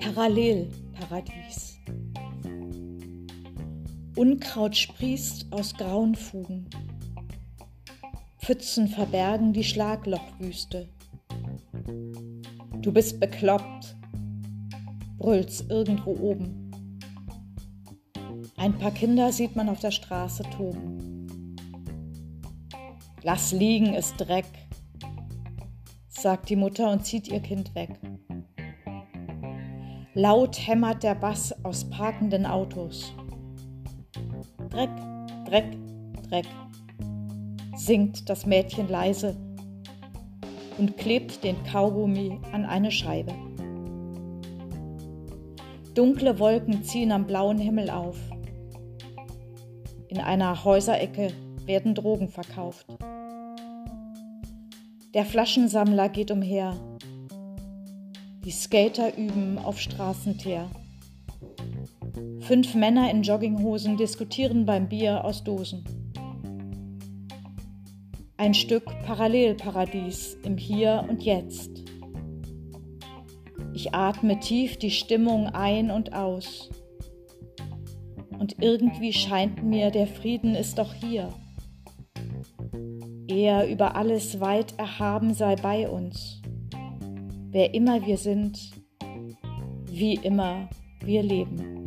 Parallelparadies. Unkraut sprießt aus grauen Fugen. Pfützen verbergen die Schlaglochwüste. Du bist bekloppt, brüllt's irgendwo oben. Ein paar Kinder sieht man auf der Straße toben. Lass liegen, ist Dreck, sagt die Mutter und zieht ihr Kind weg. Laut hämmert der Bass aus parkenden Autos. Dreck, Dreck, Dreck, singt das Mädchen leise und klebt den Kaugummi an eine Scheibe. Dunkle Wolken ziehen am blauen Himmel auf. In einer Häuserecke werden Drogen verkauft. Der Flaschensammler geht umher die Skater üben auf Straßenteer. Fünf Männer in Jogginghosen diskutieren beim Bier aus Dosen. Ein Stück Parallelparadies im Hier und Jetzt. Ich atme tief die Stimmung ein und aus. Und irgendwie scheint mir, der Frieden ist doch hier. Er über alles weit erhaben sei bei uns wer immer wir sind, wie immer wir leben.